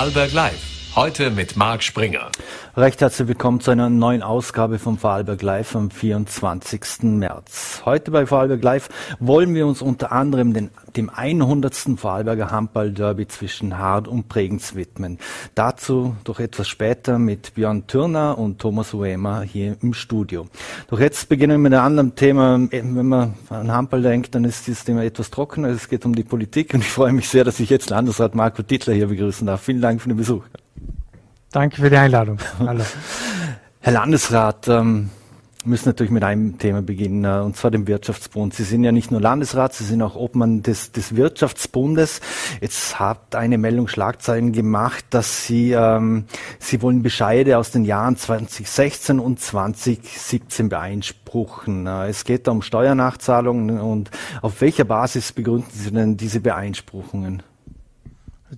Vorarlberg Live. Heute mit Marc Springer. Recht herzlich willkommen zu einer neuen Ausgabe vom Vorarlberg Live am 24. März. Heute bei Vorarlberg Live wollen wir uns unter anderem den, dem 100. Vorarlberger Handball-Derby zwischen Hard und Bregenz widmen. Dazu doch etwas später mit Björn Türner und Thomas Uema hier im Studio. Doch jetzt beginnen wir mit einem anderen Thema. Wenn man an Handball denkt, dann ist dieses Thema etwas trockener. Es geht um die Politik und ich freue mich sehr, dass ich jetzt Landesrat Marco Dittler hier begrüßen darf. Vielen Dank für den Besuch. Danke für die Einladung. Hallo. Herr Landesrat, ähm, müssen natürlich mit einem Thema beginnen, äh, und zwar dem Wirtschaftsbund. Sie sind ja nicht nur Landesrat, Sie sind auch Obmann des, des Wirtschaftsbundes. Jetzt hat eine Meldung Schlagzeilen gemacht, dass Sie, ähm, Sie wollen Bescheide aus den Jahren 2016 und 2017 beeinspruchen. Äh, es geht da um Steuernachzahlungen und auf welcher Basis begründen Sie denn diese Beeinspruchungen?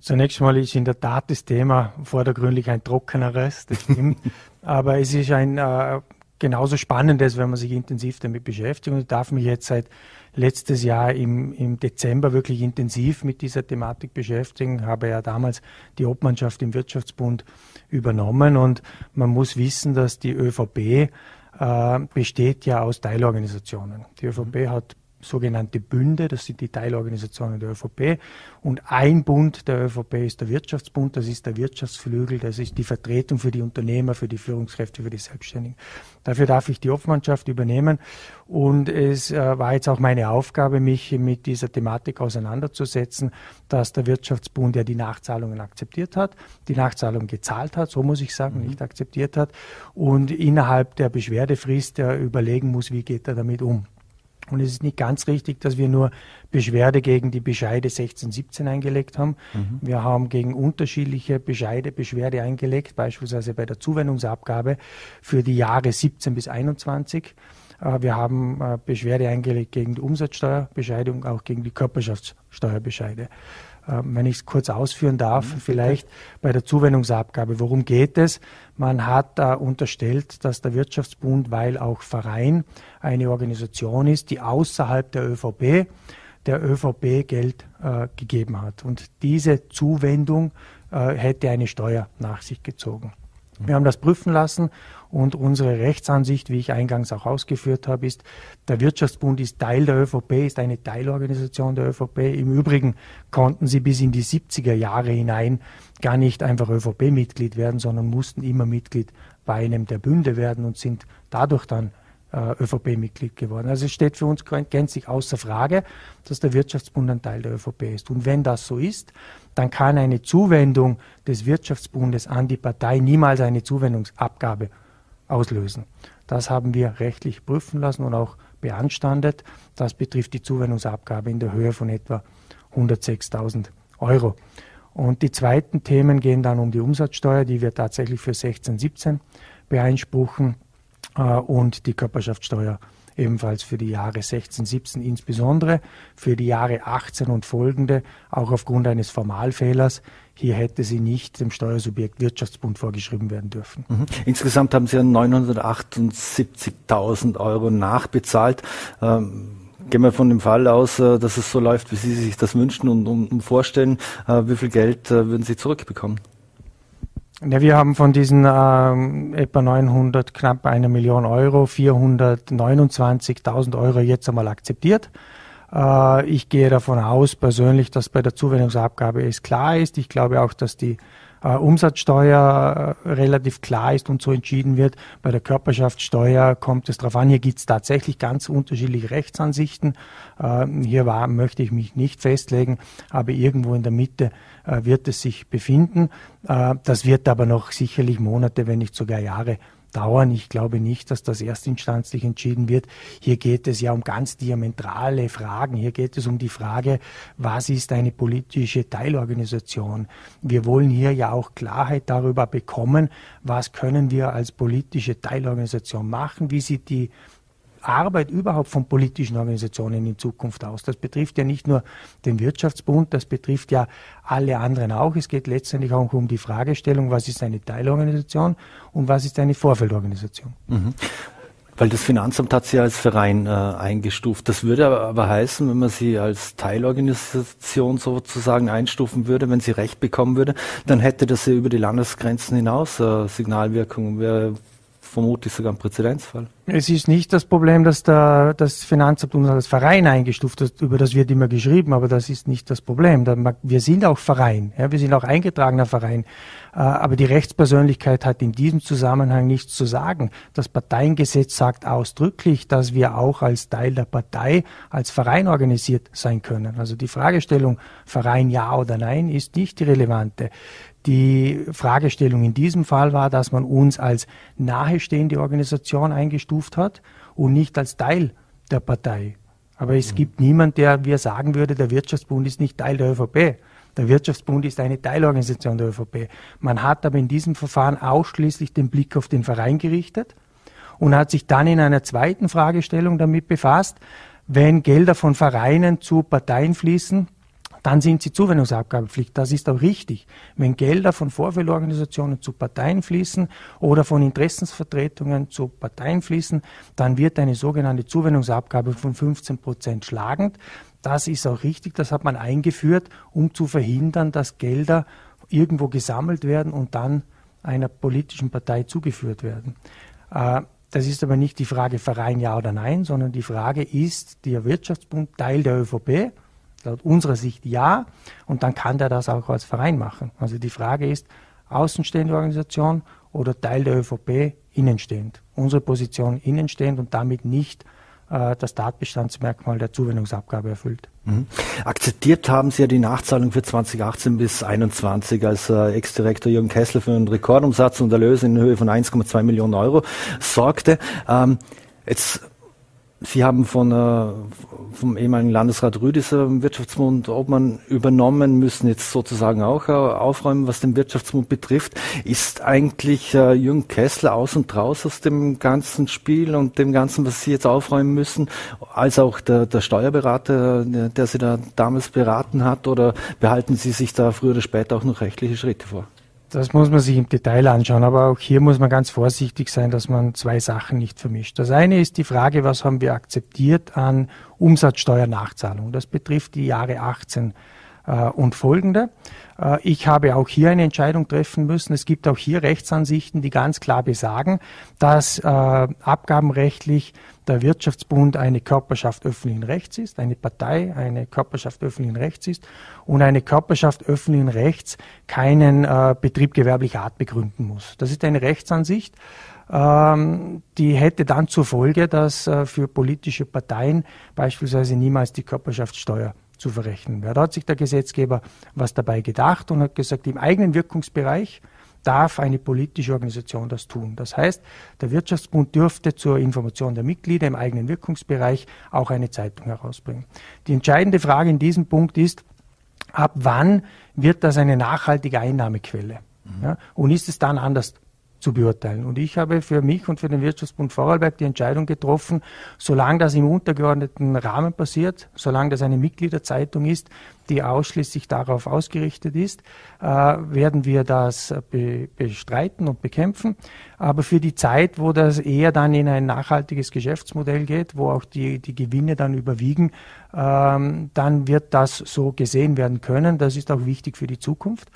Zunächst mal ist in der Tat das Thema vordergründig ein trockeneres, das stimmt. Aber es ist ein äh, genauso spannendes, wenn man sich intensiv damit beschäftigt. Und ich darf mich jetzt seit letztes Jahr im, im Dezember wirklich intensiv mit dieser Thematik beschäftigen. Habe ja damals die Obmannschaft im Wirtschaftsbund übernommen. Und man muss wissen, dass die ÖVP äh, besteht ja aus Teilorganisationen. Die ÖVP hat sogenannte Bünde, das sind die Teilorganisationen der ÖVP. Und ein Bund der ÖVP ist der Wirtschaftsbund, das ist der Wirtschaftsflügel, das ist die Vertretung für die Unternehmer, für die Führungskräfte, für die Selbstständigen. Dafür darf ich die Obmannschaft übernehmen. Und es äh, war jetzt auch meine Aufgabe, mich mit dieser Thematik auseinanderzusetzen, dass der Wirtschaftsbund ja die Nachzahlungen akzeptiert hat, die Nachzahlungen gezahlt hat, so muss ich sagen, mhm. nicht akzeptiert hat, und innerhalb der Beschwerdefrist äh, überlegen muss, wie geht er damit um. Und es ist nicht ganz richtig, dass wir nur Beschwerde gegen die Bescheide 16, 17 eingelegt haben. Mhm. Wir haben gegen unterschiedliche Bescheide Beschwerde eingelegt, beispielsweise bei der Zuwendungsabgabe für die Jahre 17 bis 21. Äh, wir haben äh, Beschwerde eingelegt gegen die Umsatzsteuerbescheide und auch gegen die Körperschaftssteuerbescheide. Ähm, wenn ich es kurz ausführen darf, mhm, vielleicht bei der Zuwendungsabgabe. Worum geht es? Man hat äh, unterstellt, dass der Wirtschaftsbund, weil auch Verein eine Organisation ist, die außerhalb der ÖVP der ÖVP Geld äh, gegeben hat. Und diese Zuwendung äh, hätte eine Steuer nach sich gezogen. Wir haben das prüfen lassen und unsere Rechtsansicht, wie ich eingangs auch ausgeführt habe, ist, der Wirtschaftsbund ist Teil der ÖVP, ist eine Teilorganisation der ÖVP. Im Übrigen konnten sie bis in die 70er Jahre hinein gar nicht einfach ÖVP-Mitglied werden, sondern mussten immer Mitglied bei einem der Bünde werden und sind dadurch dann ÖVP-Mitglied geworden. Also es steht für uns gänzlich außer Frage, dass der Wirtschaftsbund ein Teil der ÖVP ist. Und wenn das so ist, dann kann eine Zuwendung des Wirtschaftsbundes an die Partei niemals eine Zuwendungsabgabe auslösen. Das haben wir rechtlich prüfen lassen und auch beanstandet. Das betrifft die Zuwendungsabgabe in der Höhe von etwa 106.000 Euro. Und die zweiten Themen gehen dann um die Umsatzsteuer, die wir tatsächlich für 16, 17 beeinspruchen äh, und die Körperschaftssteuer ebenfalls für die Jahre 16, 17 insbesondere, für die Jahre 18 und folgende, auch aufgrund eines Formalfehlers. Hier hätte sie nicht dem Steuersubjekt Wirtschaftsbund vorgeschrieben werden dürfen. Mhm. Insgesamt haben Sie 978.000 Euro nachbezahlt. Ähm Gehen wir von dem Fall aus, äh, dass es so läuft, wie Sie sich das wünschen und, vorstellen. Äh, wie viel Geld äh, würden Sie zurückbekommen? Ja, wir haben von diesen ähm, etwa 900, knapp eine Million Euro, 429.000 Euro jetzt einmal akzeptiert. Äh, ich gehe davon aus persönlich, dass bei der Zuwendungsabgabe es klar ist. Ich glaube auch, dass die Umsatzsteuer äh, relativ klar ist und so entschieden wird. Bei der Körperschaftssteuer kommt es darauf an. Hier gibt es tatsächlich ganz unterschiedliche Rechtsansichten. Äh, hier war, möchte ich mich nicht festlegen, aber irgendwo in der Mitte äh, wird es sich befinden. Äh, das wird aber noch sicherlich Monate, wenn nicht sogar Jahre dauern. Ich glaube nicht, dass das erstinstanzlich entschieden wird. Hier geht es ja um ganz diametrale Fragen. Hier geht es um die Frage, was ist eine politische Teilorganisation? Wir wollen hier ja auch Klarheit darüber bekommen, was können wir als politische Teilorganisation machen? Wie sieht die Arbeit überhaupt von politischen Organisationen in Zukunft aus. Das betrifft ja nicht nur den Wirtschaftsbund, das betrifft ja alle anderen auch. Es geht letztendlich auch um die Fragestellung, was ist eine Teilorganisation und was ist eine Vorfeldorganisation. Mhm. Weil das Finanzamt hat sie als Verein äh, eingestuft. Das würde aber heißen, wenn man sie als Teilorganisation sozusagen einstufen würde, wenn sie Recht bekommen würde, dann hätte das ja über die Landesgrenzen hinaus äh, Signalwirkung. Wäre vermutlich sogar ein Präzedenzfall. Es ist nicht das Problem, dass der, das Finanzamt uns als Verein eingestuft hat, über das wird immer geschrieben, aber das ist nicht das Problem. Wir sind auch Verein, ja, wir sind auch eingetragener Verein, äh, aber die Rechtspersönlichkeit hat in diesem Zusammenhang nichts zu sagen. Das Parteiengesetz sagt ausdrücklich, dass wir auch als Teil der Partei, als Verein organisiert sein können. Also die Fragestellung Verein ja oder nein ist nicht die relevante. Die Fragestellung in diesem Fall war, dass man uns als nahestehende Organisation eingestuft hat und nicht als Teil der Partei. Aber es mhm. gibt niemand, der mir sagen würde, der Wirtschaftsbund ist nicht Teil der ÖVP. Der Wirtschaftsbund ist eine Teilorganisation der ÖVP. Man hat aber in diesem Verfahren ausschließlich den Blick auf den Verein gerichtet und hat sich dann in einer zweiten Fragestellung damit befasst, wenn Gelder von Vereinen zu Parteien fließen, dann sind sie Zuwendungsabgabepflicht. Das ist auch richtig. Wenn Gelder von Vorfeldorganisationen zu Parteien fließen oder von Interessensvertretungen zu Parteien fließen, dann wird eine sogenannte Zuwendungsabgabe von 15 Prozent schlagend. Das ist auch richtig. Das hat man eingeführt, um zu verhindern, dass Gelder irgendwo gesammelt werden und dann einer politischen Partei zugeführt werden. Äh, das ist aber nicht die Frage Verein ja oder nein, sondern die Frage ist der Wirtschaftsbund Teil der ÖVP Laut unserer Sicht ja. Und dann kann der das auch als Verein machen. Also die Frage ist, außenstehende Organisation oder Teil der ÖVP innenstehend. Unsere Position innenstehend und damit nicht äh, das Tatbestandsmerkmal der Zuwendungsabgabe erfüllt. Mhm. Akzeptiert haben Sie ja die Nachzahlung für 2018 bis 2021, als äh, Ex-Direktor Jürgen Kessler für einen Rekordumsatz und Erlöse in Höhe von 1,2 Millionen Euro sorgte. Ähm, jetzt Sie haben von, äh, vom ehemaligen Landesrat Rüdiser im Wirtschaftsbund Obmann übernommen, müssen jetzt sozusagen auch äh, aufräumen, was den Wirtschaftsbund betrifft. Ist eigentlich äh, Jürgen Kessler aus und raus aus dem ganzen Spiel und dem Ganzen, was Sie jetzt aufräumen müssen, als auch der, der Steuerberater, der Sie da damals beraten hat, oder behalten Sie sich da früher oder später auch noch rechtliche Schritte vor? Das muss man sich im Detail anschauen, aber auch hier muss man ganz vorsichtig sein, dass man zwei Sachen nicht vermischt. Das eine ist die Frage, was haben wir akzeptiert an Umsatzsteuernachzahlung. Das betrifft die Jahre 18 äh, und folgende. Äh, ich habe auch hier eine Entscheidung treffen müssen. Es gibt auch hier Rechtsansichten, die ganz klar besagen, dass äh, abgabenrechtlich der Wirtschaftsbund eine Körperschaft öffentlichen Rechts ist, eine Partei eine Körperschaft öffentlichen Rechts ist und eine Körperschaft öffentlichen Rechts keinen äh, Betrieb gewerblicher Art begründen muss. Das ist eine Rechtsansicht, ähm, die hätte dann zur Folge, dass äh, für politische Parteien beispielsweise niemals die Körperschaftssteuer zu verrechnen wäre. Da hat sich der Gesetzgeber was dabei gedacht und hat gesagt, im eigenen Wirkungsbereich darf eine politische Organisation das tun. Das heißt, der Wirtschaftsbund dürfte zur Information der Mitglieder im eigenen Wirkungsbereich auch eine Zeitung herausbringen. Die entscheidende Frage in diesem Punkt ist, ab wann wird das eine nachhaltige Einnahmequelle? Ja, und ist es dann anders zu beurteilen. Und ich habe für mich und für den Wirtschaftsbund Vorarlberg die Entscheidung getroffen, solange das im untergeordneten Rahmen passiert, solange das eine Mitgliederzeitung ist, die ausschließlich darauf ausgerichtet ist, äh, werden wir das be bestreiten und bekämpfen. Aber für die Zeit, wo das eher dann in ein nachhaltiges Geschäftsmodell geht, wo auch die, die Gewinne dann überwiegen, ähm, dann wird das so gesehen werden können. Das ist auch wichtig für die Zukunft.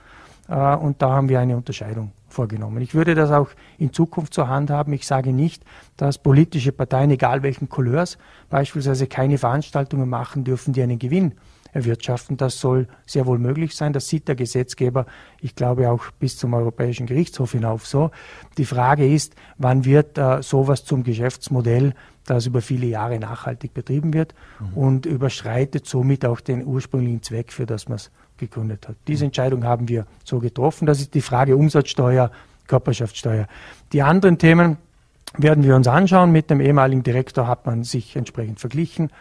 Äh, und da haben wir eine Unterscheidung vorgenommen. Ich würde das auch in Zukunft zur Hand haben. Ich sage nicht, dass politische Parteien, egal welchen Couleurs, beispielsweise keine Veranstaltungen machen dürfen, die einen Gewinn erwirtschaften. Das soll sehr wohl möglich sein. Das sieht der Gesetzgeber, ich glaube auch bis zum Europäischen Gerichtshof hinauf so. Die Frage ist, wann wird äh, sowas zum Geschäftsmodell, das über viele Jahre nachhaltig betrieben wird mhm. und überschreitet somit auch den ursprünglichen Zweck, für das man es gegründet hat. Diese Entscheidung haben wir so getroffen. Das ist die Frage Umsatzsteuer, Körperschaftssteuer. Die anderen Themen werden wir uns anschauen. Mit dem ehemaligen Direktor hat man sich entsprechend verglichen.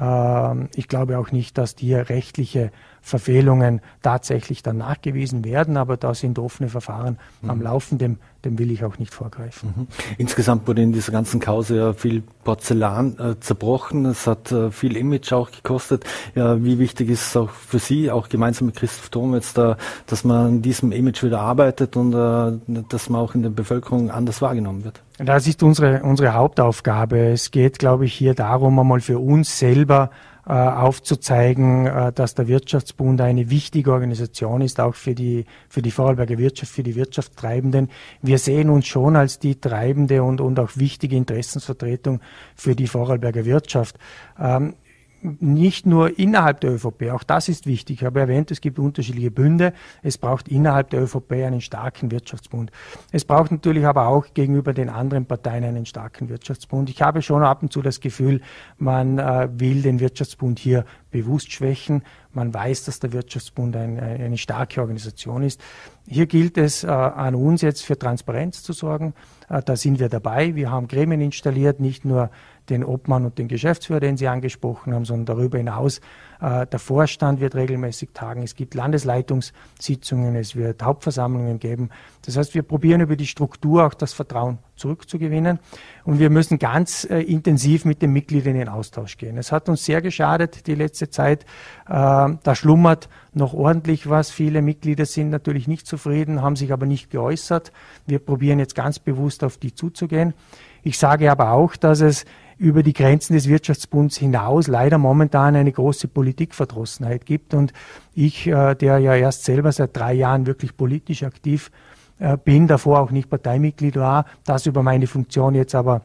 Ähm, ich glaube auch nicht, dass hier rechtliche Verfehlungen tatsächlich dann nachgewiesen werden. Aber da sind offene Verfahren mhm. am Laufen, dem, dem will ich auch nicht vorgreifen. Mhm. Insgesamt wurde in dieser ganzen Kause ja viel Porzellan äh, zerbrochen. Es hat äh, viel Image auch gekostet. Ja, wie wichtig ist es auch für Sie, auch gemeinsam mit Christoph Thom jetzt da, dass man an diesem Image wieder arbeitet und äh, dass man auch in der Bevölkerung anders wahrgenommen wird? Das ist unsere, unsere Hauptaufgabe. Es geht, glaube ich, hier darum, einmal für uns selber äh, aufzuzeigen, äh, dass der Wirtschaftsbund eine wichtige Organisation ist, auch für die, für die Vorarlberger Wirtschaft, für die Wirtschaftstreibenden. Wir sehen uns schon als die treibende und, und auch wichtige Interessensvertretung für die Vorarlberger Wirtschaft. Ähm, nicht nur innerhalb der ÖVP, auch das ist wichtig. Ich habe erwähnt, es gibt unterschiedliche Bünde. Es braucht innerhalb der ÖVP einen starken Wirtschaftsbund. Es braucht natürlich aber auch gegenüber den anderen Parteien einen starken Wirtschaftsbund. Ich habe schon ab und zu das Gefühl, man äh, will den Wirtschaftsbund hier bewusst schwächen. Man weiß, dass der Wirtschaftsbund ein, eine starke Organisation ist. Hier gilt es äh, an uns jetzt für Transparenz zu sorgen. Äh, da sind wir dabei. Wir haben Gremien installiert, nicht nur den Obmann und den Geschäftsführer, den Sie angesprochen haben, sondern darüber hinaus äh, der Vorstand wird regelmäßig tagen. Es gibt Landesleitungssitzungen, es wird Hauptversammlungen geben. Das heißt, wir probieren über die Struktur auch das Vertrauen zurückzugewinnen und wir müssen ganz äh, intensiv mit den Mitgliedern in den Austausch gehen. Es hat uns sehr geschadet die letzte Zeit. Äh, da schlummert noch ordentlich was. Viele Mitglieder sind natürlich nicht zufrieden, haben sich aber nicht geäußert. Wir probieren jetzt ganz bewusst auf die zuzugehen. Ich sage aber auch, dass es über die Grenzen des Wirtschaftsbunds hinaus leider momentan eine große Politikverdrossenheit gibt. Und ich, äh, der ja erst selber seit drei Jahren wirklich politisch aktiv äh, bin, davor auch nicht Parteimitglied war, das über meine Funktion jetzt aber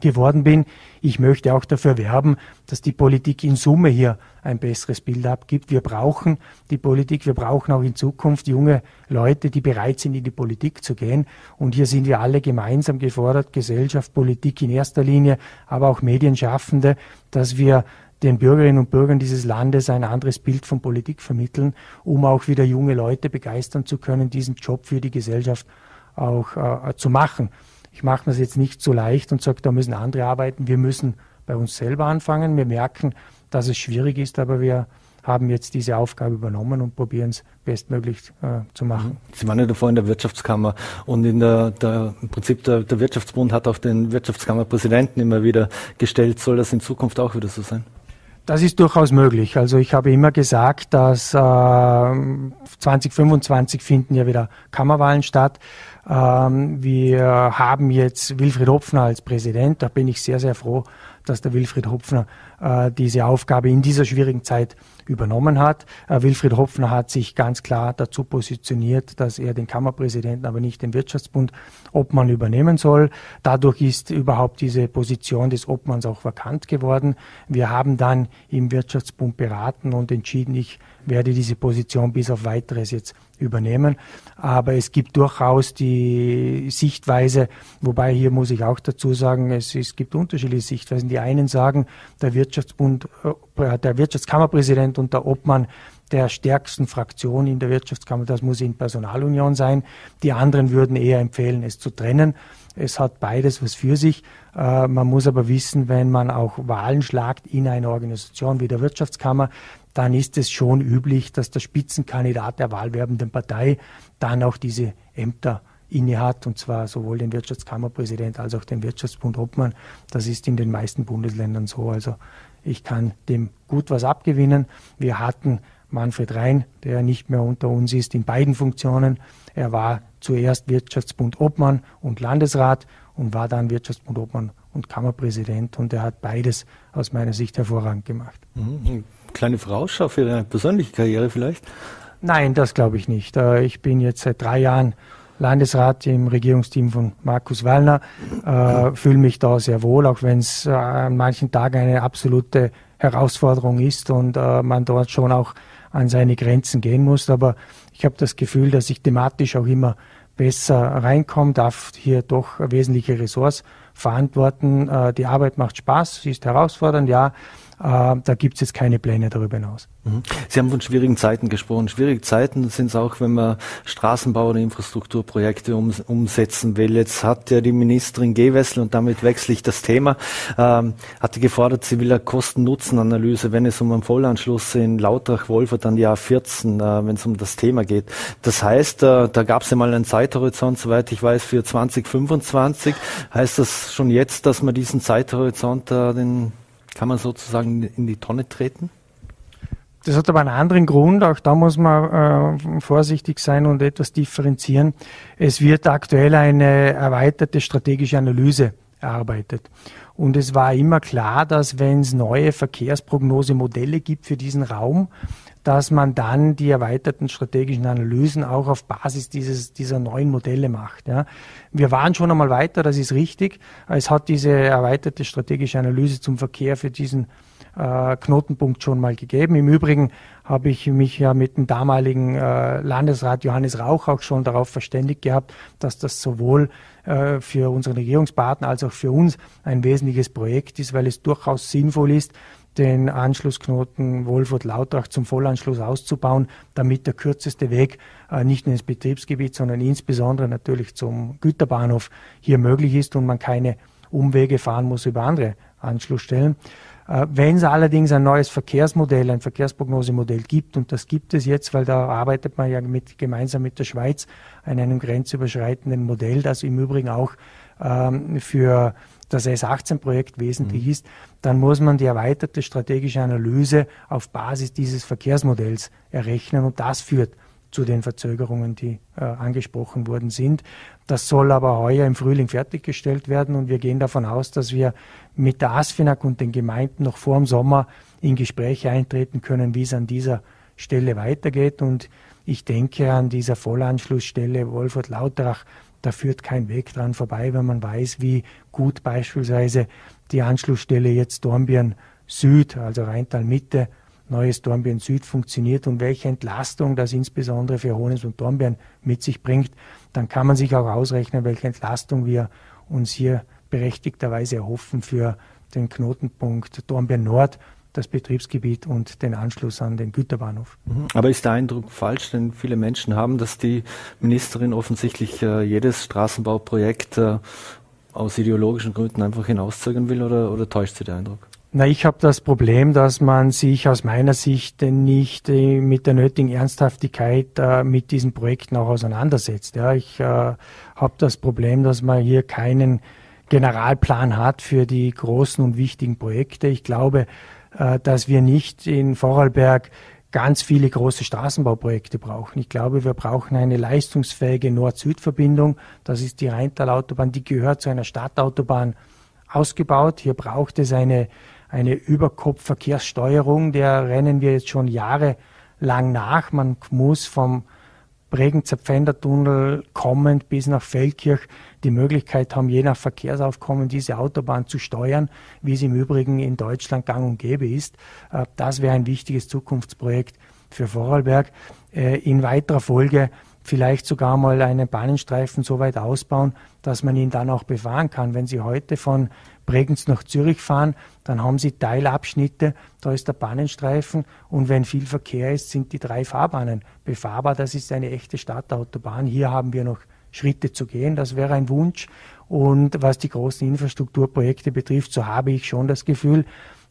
geworden bin. Ich möchte auch dafür werben, dass die Politik in Summe hier ein besseres Bild abgibt. Wir brauchen die Politik, wir brauchen auch in Zukunft junge Leute, die bereit sind, in die Politik zu gehen. Und hier sind wir alle gemeinsam gefordert, Gesellschaft, Politik in erster Linie, aber auch Medienschaffende, dass wir den Bürgerinnen und Bürgern dieses Landes ein anderes Bild von Politik vermitteln, um auch wieder junge Leute begeistern zu können, diesen Job für die Gesellschaft auch äh, zu machen. Ich mache das jetzt nicht so leicht und sage, da müssen andere arbeiten. Wir müssen bei uns selber anfangen. Wir merken, dass es schwierig ist, aber wir haben jetzt diese Aufgabe übernommen und probieren es bestmöglich äh, zu machen. Mhm. Sie waren ja davor in der Wirtschaftskammer und in der, der im Prinzip der, der Wirtschaftsbund hat auch den Wirtschaftskammerpräsidenten immer wieder gestellt. Soll das in Zukunft auch wieder so sein? Das ist durchaus möglich. Also ich habe immer gesagt, dass äh, 2025 finden ja wieder Kammerwahlen statt. Ähm, wir haben jetzt Wilfried Hopfner als Präsident. Da bin ich sehr, sehr froh, dass der Wilfried Hopfner äh, diese Aufgabe in dieser schwierigen Zeit übernommen hat. Äh, Wilfried Hopfner hat sich ganz klar dazu positioniert, dass er den Kammerpräsidenten, aber nicht den Wirtschaftsbund Obmann übernehmen soll. Dadurch ist überhaupt diese Position des Obmanns auch vakant geworden. Wir haben dann im Wirtschaftsbund beraten und entschieden, ich werde diese Position bis auf weiteres jetzt übernehmen. Aber es gibt durchaus die Sichtweise, wobei hier muss ich auch dazu sagen, es, es gibt unterschiedliche Sichtweisen. Die einen sagen, der Wirtschaftsbund, äh, der Wirtschaftskammerpräsident und der Obmann der stärksten Fraktion in der Wirtschaftskammer, das muss in Personalunion sein. Die anderen würden eher empfehlen, es zu trennen. Es hat beides was für sich. Äh, man muss aber wissen, wenn man auch Wahlen schlagt in einer Organisation wie der Wirtschaftskammer, dann ist es schon üblich, dass der Spitzenkandidat der wahlwerbenden Partei dann auch diese Ämter innehat, und zwar sowohl den Wirtschaftskammerpräsident als auch den Wirtschaftsbund Obmann. Das ist in den meisten Bundesländern so. Also ich kann dem gut was abgewinnen. Wir hatten Manfred Rhein, der nicht mehr unter uns ist, in beiden Funktionen. Er war zuerst Wirtschaftsbund Obmann und Landesrat und war dann Wirtschaftsbund Obmann und Kammerpräsident und er hat beides aus meiner Sicht hervorragend gemacht. Mhm. Kleine Vorausschau für Ihre persönliche Karriere vielleicht? Nein, das glaube ich nicht. Äh, ich bin jetzt seit drei Jahren Landesrat im Regierungsteam von Markus Wallner, äh, fühle mich da sehr wohl, auch wenn es äh, an manchen Tagen eine absolute Herausforderung ist und man dort schon auch an seine Grenzen gehen muss. Aber ich habe das Gefühl, dass ich thematisch auch immer besser reinkomme, darf hier doch wesentliche Ressorts verantworten. Die Arbeit macht Spaß, sie ist herausfordernd, ja, da gibt es jetzt keine Pläne darüber hinaus. Mhm. Sie haben von schwierigen Zeiten gesprochen. Schwierige Zeiten sind es auch, wenn man Straßenbau oder Infrastrukturprojekte um, umsetzen will. Jetzt hat ja die Ministerin Gewessel, und damit wechsle ich das Thema, ähm, hatte gefordert, sie will eine Kosten-Nutzen-Analyse, wenn es um einen Vollanschluss in Lautrach-Wolfert an Jahr 14, äh, wenn es um das Thema geht. Das heißt, äh, da gab es ja mal einen Zeithorizont, soweit ich weiß, für 2025. Heißt das schon jetzt, dass man diesen Zeithorizont, äh, den kann man sozusagen in die Tonne treten? Das hat aber einen anderen Grund, auch da muss man äh, vorsichtig sein und etwas differenzieren. Es wird aktuell eine erweiterte strategische Analyse erarbeitet. Und es war immer klar, dass wenn es neue Verkehrsprognosemodelle gibt für diesen Raum, dass man dann die erweiterten strategischen Analysen auch auf Basis dieses, dieser neuen Modelle macht. Ja. Wir waren schon einmal weiter, das ist richtig. Es hat diese erweiterte strategische Analyse zum Verkehr für diesen äh, Knotenpunkt schon mal gegeben. Im Übrigen habe ich mich ja mit dem damaligen äh, Landesrat Johannes Rauch auch schon darauf verständigt gehabt, dass das sowohl äh, für unseren Regierungspartner als auch für uns ein wesentliches Projekt ist, weil es durchaus sinnvoll ist, den Anschlussknoten Wolfurt-Lautrach zum Vollanschluss auszubauen, damit der kürzeste Weg äh, nicht nur ins Betriebsgebiet, sondern insbesondere natürlich zum Güterbahnhof hier möglich ist und man keine Umwege fahren muss über andere Anschlussstellen. Äh, Wenn es allerdings ein neues Verkehrsmodell, ein Verkehrsprognosemodell gibt, und das gibt es jetzt, weil da arbeitet man ja mit, gemeinsam mit der Schweiz an einem grenzüberschreitenden Modell, das im Übrigen auch ähm, für das S18-Projekt wesentlich mhm. ist, dann muss man die erweiterte strategische Analyse auf Basis dieses Verkehrsmodells errechnen und das führt zu den Verzögerungen, die äh, angesprochen worden sind. Das soll aber heuer im Frühling fertiggestellt werden und wir gehen davon aus, dass wir mit der ASFINAG und den Gemeinden noch vor dem Sommer in Gespräche eintreten können, wie es an dieser Stelle weitergeht. Und ich denke an dieser Vollanschlussstelle Wolfurt-Lauterach, da führt kein Weg dran vorbei, wenn man weiß, wie gut beispielsweise die Anschlussstelle jetzt Dornbirn Süd, also Rheintal Mitte, neues Dornbirn Süd funktioniert und welche Entlastung das insbesondere für Hones und Dornbirn mit sich bringt, dann kann man sich auch ausrechnen, welche Entlastung wir uns hier berechtigterweise erhoffen für den Knotenpunkt Dornbirn Nord, das Betriebsgebiet und den Anschluss an den Güterbahnhof. Mhm. Aber ist der Eindruck falsch, denn viele Menschen haben, dass die Ministerin offensichtlich äh, jedes Straßenbauprojekt äh, aus ideologischen Gründen einfach hinauszögern will oder, oder täuscht sie der Eindruck? Na, ich habe das Problem, dass man sich aus meiner Sicht nicht äh, mit der nötigen Ernsthaftigkeit äh, mit diesen Projekten auch auseinandersetzt. Ja, ich äh, habe das Problem, dass man hier keinen Generalplan hat für die großen und wichtigen Projekte. Ich glaube, äh, dass wir nicht in Vorarlberg ganz viele große Straßenbauprojekte brauchen. Ich glaube, wir brauchen eine leistungsfähige Nord-Süd-Verbindung. Das ist die Rheintal-Autobahn. Die gehört zu einer Stadtautobahn ausgebaut. Hier braucht es eine, eine Überkopfverkehrssteuerung. Der rennen wir jetzt schon jahrelang nach. Man muss vom Bregenzer Pfändertunnel kommend bis nach Feldkirch die Möglichkeit haben, je nach Verkehrsaufkommen diese Autobahn zu steuern, wie es im Übrigen in Deutschland gang und gäbe ist. Äh, das wäre ein wichtiges Zukunftsprojekt für Vorarlberg. Äh, in weiterer Folge vielleicht sogar mal einen Bahnenstreifen so weit ausbauen, dass man ihn dann auch befahren kann. Wenn Sie heute von Bregenz nach Zürich fahren, dann haben Sie Teilabschnitte, da ist der Bahnenstreifen und wenn viel Verkehr ist, sind die drei Fahrbahnen befahrbar. Das ist eine echte Stadtautobahn. Hier haben wir noch Schritte zu gehen. Das wäre ein Wunsch. Und was die großen Infrastrukturprojekte betrifft, so habe ich schon das Gefühl,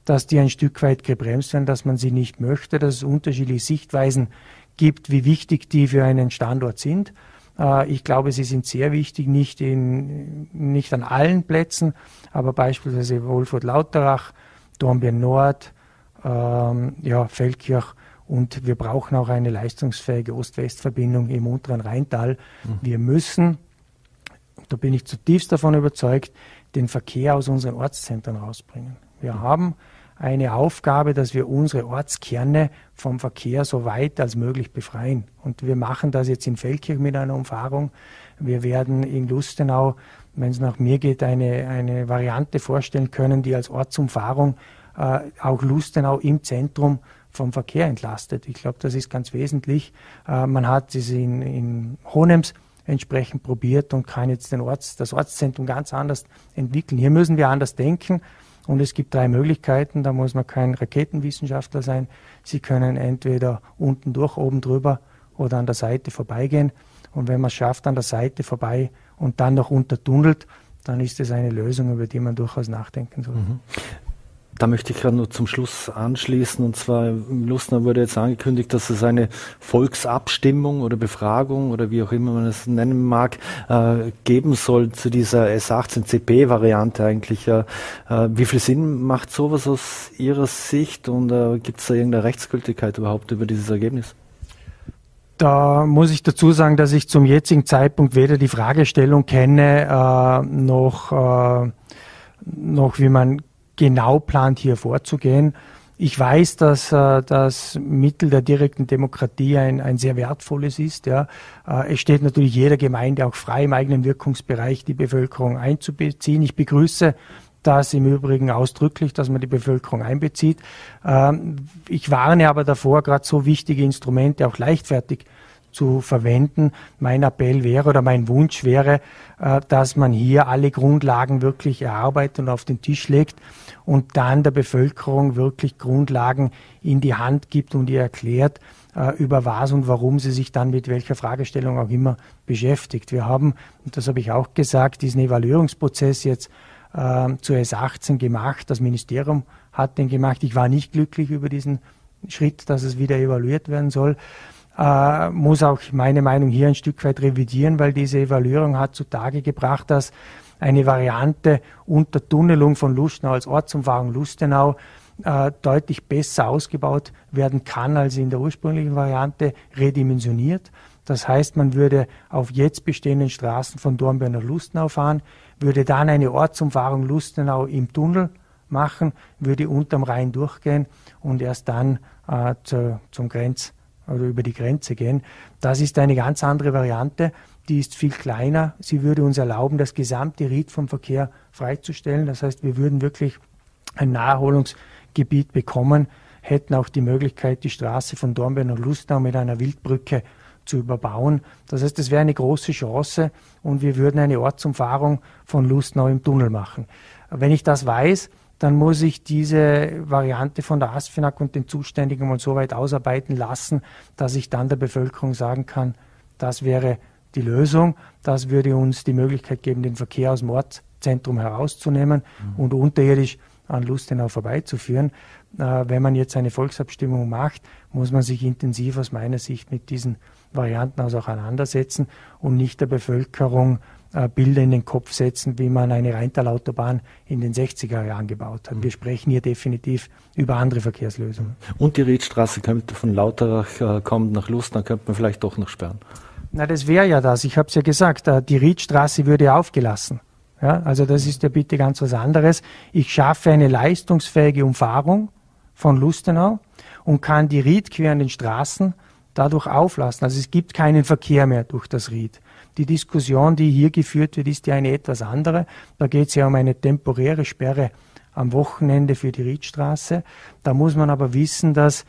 dass die ein Stück weit gebremst werden, dass man sie nicht möchte, dass es unterschiedliche Sichtweisen gibt, wie wichtig die für einen Standort sind. Äh, ich glaube, sie sind sehr wichtig, nicht, in, nicht an allen Plätzen, aber beispielsweise Wolfurt-Lauterach, Dornbirn Nord, ähm, ja, Feldkirch und wir brauchen auch eine leistungsfähige Ost-West-Verbindung im unteren Rheintal. Mhm. Wir müssen, da bin ich zutiefst davon überzeugt, den Verkehr aus unseren Ortszentren rausbringen. Wir mhm. haben eine Aufgabe, dass wir unsere Ortskerne vom Verkehr so weit als möglich befreien. Und wir machen das jetzt in Feldkirch mit einer Umfahrung. Wir werden in Lustenau, wenn es nach mir geht, eine, eine Variante vorstellen können, die als Ortsumfahrung äh, auch Lustenau im Zentrum vom Verkehr entlastet. Ich glaube, das ist ganz wesentlich. Äh, man hat es in, in Honems entsprechend probiert und kann jetzt den Orts, das Ortszentrum ganz anders entwickeln. Hier müssen wir anders denken Und es gibt drei Möglichkeiten, da muss man kein Raketenwissenschaftler sein. Sie können entweder unten durch, oben drüber oder an der Seite vorbeigehen. Und wenn man es schafft, an der Seite vorbei und dann noch untertunnelt, dann ist es eine Lösung, über die man durchaus nachdenken soll. Mhm. Da möchte ich gerade nur zum Schluss anschließen. Und zwar, im Lustner wurde jetzt angekündigt, dass es eine Volksabstimmung oder Befragung oder wie auch immer man es nennen mag, äh, geben soll zu dieser S18CP-Variante eigentlich. Äh, wie viel Sinn macht sowas aus Ihrer Sicht und äh, gibt es da irgendeine Rechtsgültigkeit überhaupt über dieses Ergebnis? Da muss ich dazu sagen, dass ich zum jetzigen Zeitpunkt weder die Fragestellung kenne, äh, noch, äh, noch wie man genau plant, hier vorzugehen. Ich weiß, dass äh, das Mittel der direkten Demokratie ein, ein sehr wertvolles ist. Ja. Äh, es steht natürlich jeder Gemeinde auch frei, im eigenen Wirkungsbereich die Bevölkerung einzubeziehen. Ich begrüße das im Übrigen ausdrücklich, dass man die Bevölkerung einbezieht. Ähm, ich warne aber davor, gerade so wichtige Instrumente auch leichtfertig zu verwenden. Mein Appell wäre oder mein Wunsch wäre, äh, dass man hier alle Grundlagen wirklich erarbeitet und auf den Tisch legt und dann der Bevölkerung wirklich Grundlagen in die Hand gibt und ihr erklärt, äh, über was und warum sie sich dann mit welcher Fragestellung auch immer beschäftigt. Wir haben, und das habe ich auch gesagt, diesen Evaluierungsprozess jetzt äh, zu S18 gemacht. Das Ministerium hat den gemacht. Ich war nicht glücklich über diesen Schritt, dass es wieder evaluiert werden soll äh, muss auch meine Meinung hier ein Stück weit revidieren, weil diese Evaluierung hat zutage gebracht, dass eine Variante Untertunnelung von Lustenau als Ortsumfahrung Lustenau äh, deutlich besser ausgebaut werden kann als in der ursprünglichen Variante redimensioniert. Das heißt, man würde auf jetzt bestehenden Straßen von Dornbirn nach Lustenau fahren, würde dann eine Ortsumfahrung Lustenau im Tunnel machen, würde unterm Rhein durchgehen und erst dann äh, zu, zum Grenz oder über die Grenze gehen. Das ist eine ganz andere Variante. Die ist viel kleiner. Sie würde uns erlauben, das gesamte Ried vom Verkehr freizustellen. Das heißt, wir würden wirklich ein Naherholungsgebiet bekommen, hätten auch die Möglichkeit, die Straße von Dornbirn nach Lustenau mit einer Wildbrücke zu überbauen. Das heißt, es wäre eine große Chance und wir würden eine Ortsumfahrung von Lustenau im Tunnel machen. Wenn ich das weiß, dann muss ich diese Variante von der ASFINAG und den Zuständigen mal so weit ausarbeiten lassen, dass ich dann der Bevölkerung sagen kann, das wäre die Lösung. Das würde uns die Möglichkeit geben, den Verkehr aus dem Ortszentrum herauszunehmen mhm. und unterirdisch an Lustenau vorbeizuführen. Äh, wenn man jetzt eine Volksabstimmung macht, muss man sich intensiv aus meiner Sicht mit diesen Varianten also auseinandersetzen und nicht der Bevölkerung Bilder in den Kopf setzen, wie man eine Rheintal-Autobahn in den 60er Jahren gebaut hat. Wir sprechen hier definitiv über andere Verkehrslösungen. Und die Riedstraße könnte von Lauterach äh, kommen nach Lust, dann könnte man vielleicht doch noch sperren. Na, das wäre ja das. Ich habe es ja gesagt, äh, die Riedstraße würde aufgelassen. Ja, also das ist ja bitte ganz was anderes. Ich schaffe eine leistungsfähige Umfahrung von Lustenau und kann die riedquerenden Straßen dadurch auflassen. Also es gibt keinen Verkehr mehr durch das Ried. Die Diskussion, die hier geführt wird, ist ja eine etwas andere. Da geht es ja um eine temporäre Sperre am Wochenende für die Riedstraße. Da muss man aber wissen, dass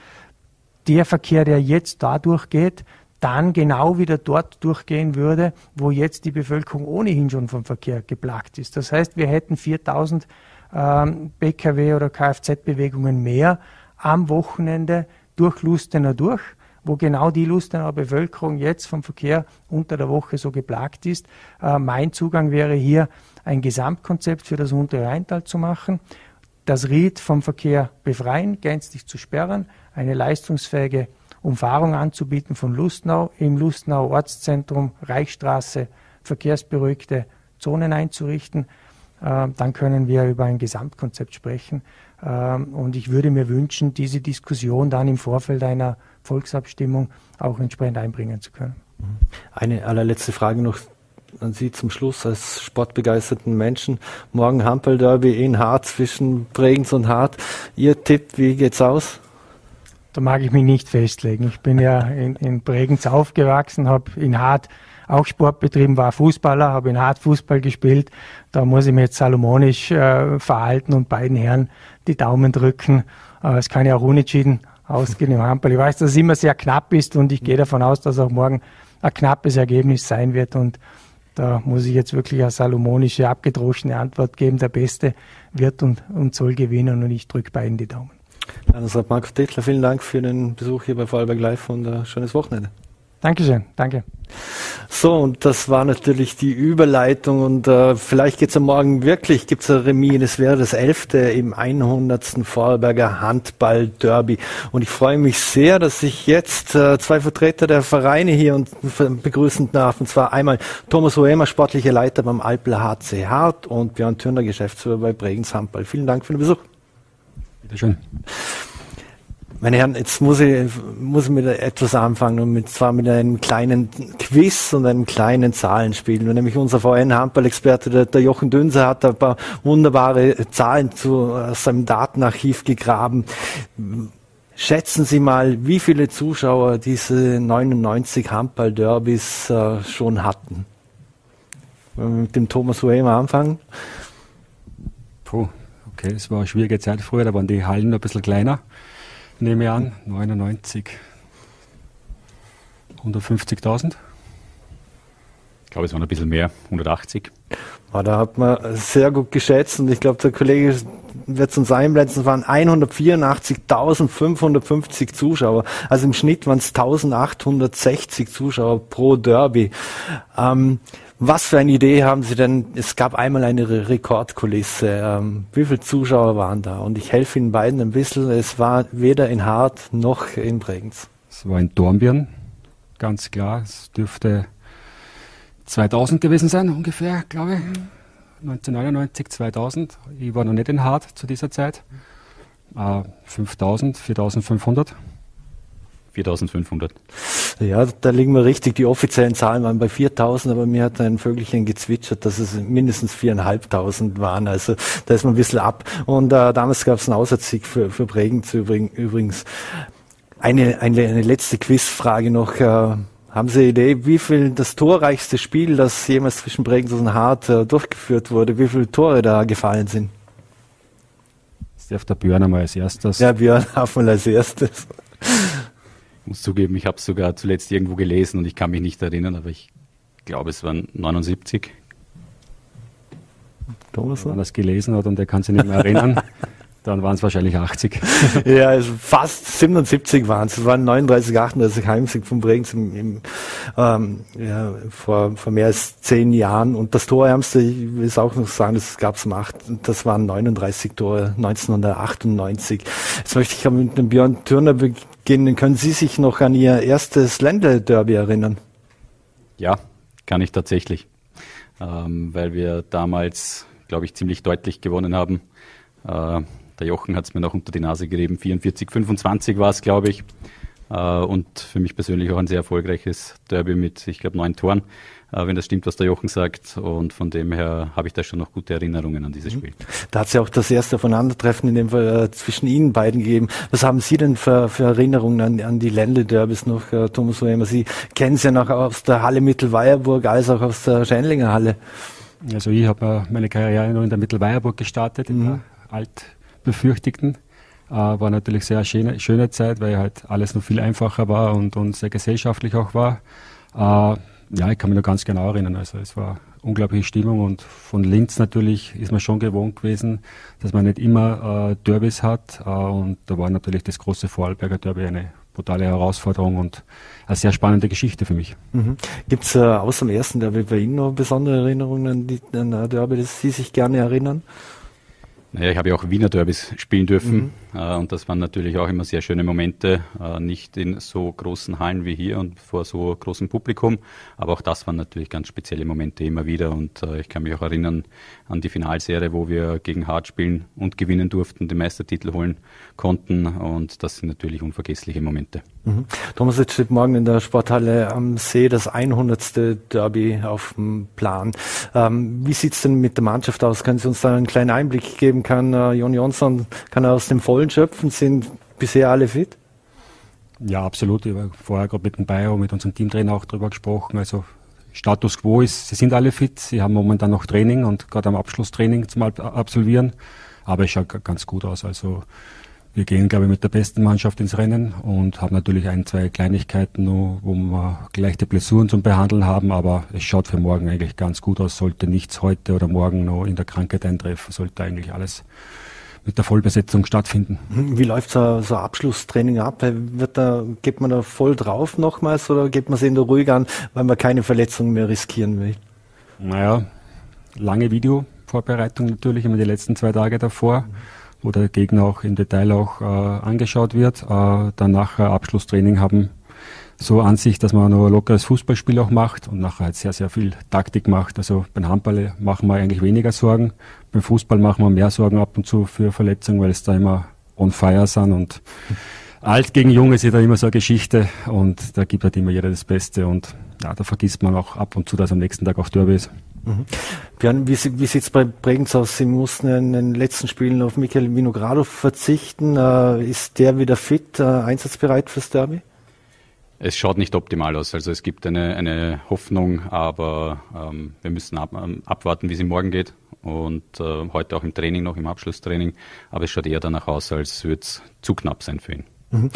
der Verkehr, der jetzt da durchgeht, dann genau wieder dort durchgehen würde, wo jetzt die Bevölkerung ohnehin schon vom Verkehr geplagt ist. Das heißt, wir hätten 4000 ähm, Pkw oder Kfz-Bewegungen mehr am Wochenende durch Lustener durch wo genau die Lustener Bevölkerung jetzt vom Verkehr unter der Woche so geplagt ist. Äh, mein Zugang wäre hier, ein Gesamtkonzept für das untere Rheintal zu machen, das Ried vom Verkehr befreien, gänzlich zu sperren, eine leistungsfähige Umfahrung anzubieten von Lustenau, im Lustenau Ortszentrum, Reichstraße, verkehrsberuhigte Zonen einzurichten. Äh, dann können wir über ein Gesamtkonzept sprechen. Ähm, und ich würde mir wünschen, diese Diskussion dann im Vorfeld einer Volksabstimmung auch entsprechend einbringen zu können. Eine allerletzte Frage noch an Sie zum Schluss als sportbegeisterten Menschen. Morgen Hampel-Derby in Hart zwischen Bregenz und Hart. Ihr Tipp, wie geht's aus? Da mag ich mich nicht festlegen. Ich bin ja in, in Bregenz aufgewachsen, habe in Hart auch Sport betrieben, war Fußballer, habe in Hart Fußball gespielt. Da muss ich mir jetzt salomonisch äh, verhalten und beiden Herren die Daumen drücken. Äh, es kann ja auch unentschieden ausgehen im Handball. Ich weiß, dass es immer sehr knapp ist und ich gehe davon aus, dass auch morgen ein knappes Ergebnis sein wird und da muss ich jetzt wirklich eine salomonische, abgedroschene Antwort geben. Der Beste wird und, und soll gewinnen und ich drücke beiden die Daumen. Landesrat Markus Tetler, vielen Dank für den Besuch hier bei Vorarlberg Live und ein schönes Wochenende. Dankeschön, danke. So, und das war natürlich die Überleitung und äh, vielleicht geht's am Morgen wirklich, gibt's ein Remis, das wäre das elfte im 100. Vorarlberger Handball-Derby. Und ich freue mich sehr, dass ich jetzt äh, zwei Vertreter der Vereine hier und begrüßen darf. Und zwar einmal Thomas Oemer, sportlicher Leiter beim Alpler HC Hart und Björn Thürner, Geschäftsführer bei Bregenz Handball. Vielen Dank für den Besuch. Bitteschön. Meine Herren, jetzt muss ich, muss ich mit etwas anfangen und mit, zwar mit einem kleinen Quiz und einem kleinen Zahlenspiel. Und nämlich unser VN-Handball-Experte, der, der, Jochen Dünser, hat ein paar wunderbare Zahlen zu aus seinem Datenarchiv gegraben. Schätzen Sie mal, wie viele Zuschauer diese 99 Handball-Derbys äh, schon hatten? Wenn wir mit dem Thomas Huemer anfangen. Puh, okay, das war eine schwierige Zeit früher, da waren die Hallen noch ein bisschen kleiner nehme ich an, 99. 150.000? Ich glaube, es waren ein bisschen mehr, 180. Ja, da hat man sehr gut geschätzt und ich glaube, der Kollege wird es uns einblenden, es waren 184.550 Zuschauer. Also im Schnitt waren es 1860 Zuschauer pro Derby. Ähm, was für eine Idee haben Sie denn? Es gab einmal eine Rekordkulisse. Ähm, wie viele Zuschauer waren da? Und ich helfe Ihnen beiden ein bisschen. Es war weder in Hart noch in Bregenz. Es war in Dornbirn, ganz klar. Es dürfte 2000 gewesen sein, ungefähr, glaube ich. 1999, 2000. Ich war noch nicht in Hart zu dieser Zeit. Äh, 5000, 4500. 4500. Ja, da liegen wir richtig. Die offiziellen Zahlen waren bei 4000, aber mir hat ein Vögelchen gezwitschert, dass es mindestens 4.500 waren. Also da ist man ein bisschen ab. Und äh, damals gab es einen Auswärtssieg für, für Bregenz übrigens. Eine, eine, eine letzte Quizfrage noch. Äh, haben Sie eine Idee, wie viel das torreichste Spiel, das jemals zwischen Bregenz und Hart äh, durchgeführt wurde, wie viele Tore da gefallen sind? Das darf der Björn einmal als erstes. Ja, Björn mal als erstes muss zugeben, ich habe es sogar zuletzt irgendwo gelesen und ich kann mich nicht erinnern, aber ich glaube, es waren 79. Thomas, wenn er das gelesen hat und er kann sich nicht mehr erinnern, dann waren es wahrscheinlich 80. ja, also fast 77 waren es. Es waren 39, 38 Heimsieg von Bregenz im, im, ähm, ja, vor, vor mehr als zehn Jahren. Und das Torärmste, ich will es auch noch sagen, das gab es acht, das waren 39 Tore 1998. Jetzt möchte ich mit dem Björn Thürner beginnen. Können Sie sich noch an Ihr erstes Ländle-Derby erinnern? Ja, kann ich tatsächlich. Ähm, weil wir damals, glaube ich, ziemlich deutlich gewonnen haben. Äh, der Jochen hat es mir noch unter die Nase gerieben. 44, 25 war es, glaube ich. Äh, und für mich persönlich auch ein sehr erfolgreiches Derby mit, ich glaube, neun Toren, äh, wenn das stimmt, was der Jochen sagt. Und von dem her habe ich da schon noch gute Erinnerungen an dieses mhm. Spiel. Da hat es ja auch das erste Aufeinandertreffen in dem Fall äh, zwischen Ihnen beiden gegeben. Was haben Sie denn für, für Erinnerungen an, an die Ländle-Derbys noch, Thomas Oemer? Sie kennen es ja noch aus der Halle Mittelweierburg als auch aus der Scheinlinger Halle. Also ich habe meine Karriere noch in der Mittelweierburg gestartet, in mhm. der Alt befürchteten. Äh, war natürlich sehr schöne, schöne Zeit, weil halt alles noch viel einfacher war und, und sehr gesellschaftlich auch war. Äh, ja, ich kann mich noch ganz genau erinnern. Also es war unglaubliche Stimmung und von Linz natürlich ist man schon gewohnt gewesen, dass man nicht immer äh, Derbys hat. Äh, und da war natürlich das große Vorarlberger Derby eine brutale Herausforderung und eine sehr spannende Geschichte für mich. Mhm. Gibt es äh, außer dem ersten Derby bei Ihnen noch besondere Erinnerungen an die an Derby, das Sie sich gerne erinnern? Naja, ich habe ja auch Wiener Derbys spielen dürfen mhm. Äh, und das waren natürlich auch immer sehr schöne Momente, äh, nicht in so großen Hallen wie hier und vor so großem Publikum, aber auch das waren natürlich ganz spezielle Momente immer wieder und äh, ich kann mich auch erinnern an die Finalserie, wo wir gegen Hart spielen und gewinnen durften, den Meistertitel holen konnten und das sind natürlich unvergessliche Momente. Mhm. Thomas, jetzt steht morgen in der Sporthalle am See das 100. Derby auf dem Plan. Ähm, wie sieht's denn mit der Mannschaft aus? Können Sie uns da einen kleinen Einblick geben? Kann äh, Jon Jonsson kann er aus dem Vollen schöpfen? Sind bisher alle fit? Ja, absolut. Ich habe vorher gerade mit dem Bayer und mit unserem Teamtrainer auch darüber gesprochen. Also Status quo ist, sie sind alle fit. Sie haben momentan noch Training und gerade am Abschlusstraining zum Absolvieren. Aber es schaut ganz gut aus. Also wir gehen, glaube ich, mit der besten Mannschaft ins Rennen und haben natürlich ein, zwei Kleinigkeiten nur, wo wir leichte Blessuren zum Behandeln haben, aber es schaut für morgen eigentlich ganz gut aus. Sollte nichts heute oder morgen noch in der Krankheit eintreffen, sollte eigentlich alles mit der Vollbesetzung stattfinden. Wie läuft so, so Abschlusstraining ab? Wird da, geht man da voll drauf nochmals oder geht man sich nur ruhig an, weil man keine Verletzungen mehr riskieren will? Naja, lange Videovorbereitung natürlich immer die letzten zwei Tage davor. Mhm wo der Gegner auch im Detail auch äh, angeschaut wird. Äh, dann nachher Abschlusstraining haben so an sich, dass man noch ein lockeres Fußballspiel auch macht und nachher halt sehr, sehr viel Taktik macht. Also beim Handball machen wir eigentlich weniger Sorgen. Beim Fußball machen wir mehr Sorgen ab und zu für Verletzungen, weil es da immer on fire sind und alt gegen jung ist ja da immer so eine Geschichte und da gibt halt immer jeder das Beste und ja, da vergisst man auch ab und zu, dass am nächsten Tag auch Derby ist. Mhm. Björn, wie, wie sieht es bei Bregenz aus? Sie mussten in den letzten Spielen auf Michael Vinogradov verzichten. Äh, ist der wieder fit, äh, einsatzbereit fürs Derby? Es schaut nicht optimal aus. Also es gibt eine, eine Hoffnung, aber ähm, wir müssen ab, ähm, abwarten, wie es morgen geht. Und äh, heute auch im Training noch, im Abschlusstraining. Aber es schaut eher danach aus, als würde es zu knapp sein für ihn. Mhm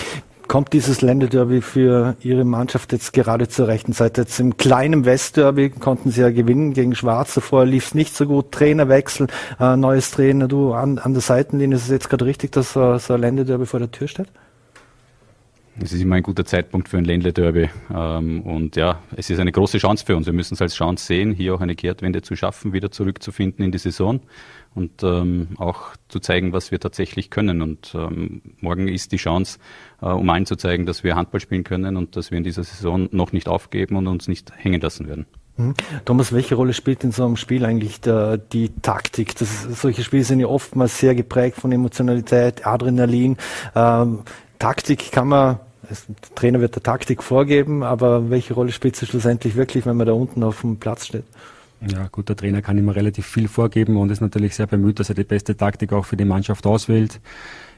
kommt dieses Länderderby für Ihre Mannschaft jetzt gerade zur rechten Zeit? Jetzt im kleinen Westderby konnten Sie ja gewinnen gegen Schwarz. Vorher lief es nicht so gut. Trainerwechsel, äh, neues Trainer. Du an, an der Seitenlinie ist es jetzt gerade richtig, dass äh, so ein Länderderby vor der Tür steht? Es ist immer ein guter Zeitpunkt für ein Ländle-Derby. Ähm, und ja, es ist eine große Chance für uns. Wir müssen es als Chance sehen, hier auch eine Kehrtwende zu schaffen, wieder zurückzufinden in die Saison und ähm, auch zu zeigen, was wir tatsächlich können. Und ähm, morgen ist die Chance, äh, um allen zu zeigen, dass wir Handball spielen können und dass wir in dieser Saison noch nicht aufgeben und uns nicht hängen lassen werden. Mhm. Thomas, welche Rolle spielt in so einem Spiel eigentlich der, die Taktik? Das, solche Spiele sind ja oftmals sehr geprägt von Emotionalität, Adrenalin. Ähm, Taktik kann man, der Trainer wird der Taktik vorgeben, aber welche Rolle spielt sie schlussendlich wirklich, wenn man da unten auf dem Platz steht? Ja, gut, der Trainer kann immer relativ viel vorgeben und ist natürlich sehr bemüht, dass er die beste Taktik auch für die Mannschaft auswählt.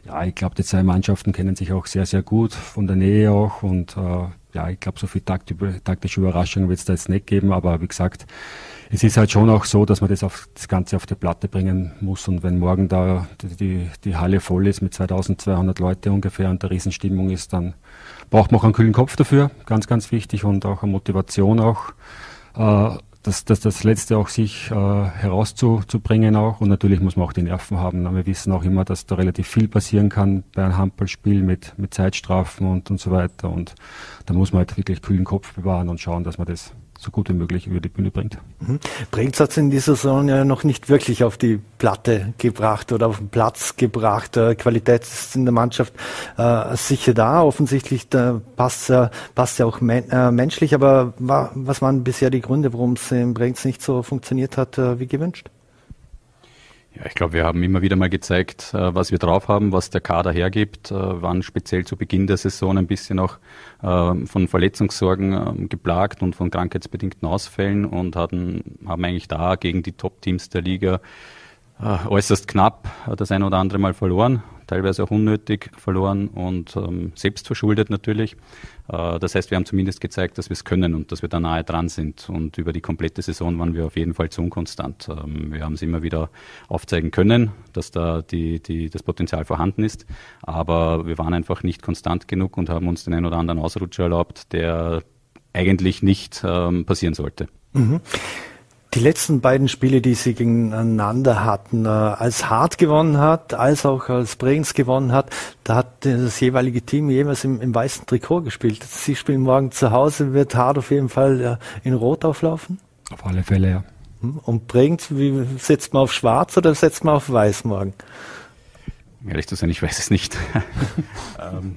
Ja, ich glaube, die zwei Mannschaften kennen sich auch sehr, sehr gut, von der Nähe auch und äh, ja, ich glaube, so viel taktische Überraschungen wird es da jetzt nicht geben, aber wie gesagt, es ist halt schon auch so, dass man das, auf, das Ganze auf die Platte bringen muss. Und wenn morgen da die, die Halle voll ist mit 2200 Leute ungefähr und der Riesenstimmung ist, dann braucht man auch einen kühlen Kopf dafür. Ganz, ganz wichtig und auch eine Motivation auch. Äh, das, das, das Letzte auch sich äh, herauszubringen auch. Und natürlich muss man auch die Nerven haben. Wir wissen auch immer, dass da relativ viel passieren kann bei einem Handballspiel mit, mit Zeitstrafen und, und so weiter. Und da muss man halt wirklich kühlen Kopf bewahren und schauen, dass man das so gut wie möglich über die Bühne bringt. Mhm. Bringt hat es in dieser Saison ja noch nicht wirklich auf die Platte gebracht oder auf den Platz gebracht. Äh, Qualität ist in der Mannschaft äh, sicher da. Offensichtlich da passt ja auch men äh, menschlich. Aber wa was waren bisher die Gründe, warum es in Bregenz nicht so funktioniert hat äh, wie gewünscht? Ja, ich glaube, wir haben immer wieder mal gezeigt, äh, was wir drauf haben, was der Kader hergibt, äh, waren speziell zu Beginn der Saison ein bisschen auch äh, von Verletzungssorgen ähm, geplagt und von krankheitsbedingten Ausfällen und hatten, haben eigentlich da gegen die Top-Teams der Liga äußerst knapp das ein oder andere Mal verloren teilweise auch unnötig verloren und ähm, selbst verschuldet natürlich. Äh, das heißt, wir haben zumindest gezeigt, dass wir es können und dass wir da nahe dran sind. Und über die komplette Saison waren wir auf jeden Fall zu unkonstant. Ähm, wir haben es immer wieder aufzeigen können, dass da die, die, das Potenzial vorhanden ist. Aber wir waren einfach nicht konstant genug und haben uns den einen oder anderen Ausrutscher erlaubt, der eigentlich nicht ähm, passieren sollte. Mhm. Die letzten beiden Spiele, die sie gegeneinander hatten, äh, als Hart gewonnen hat, als auch als Bregenz gewonnen hat, da hat das jeweilige Team jeweils im, im weißen Trikot gespielt. Sie spielen morgen zu Hause, wird Hart auf jeden Fall äh, in Rot auflaufen? Auf alle Fälle, ja. Hm? Und Bregenz, wie setzt man auf Schwarz oder setzt man auf Weiß morgen? Ehrlich zu sein, ich weiß es nicht. ähm,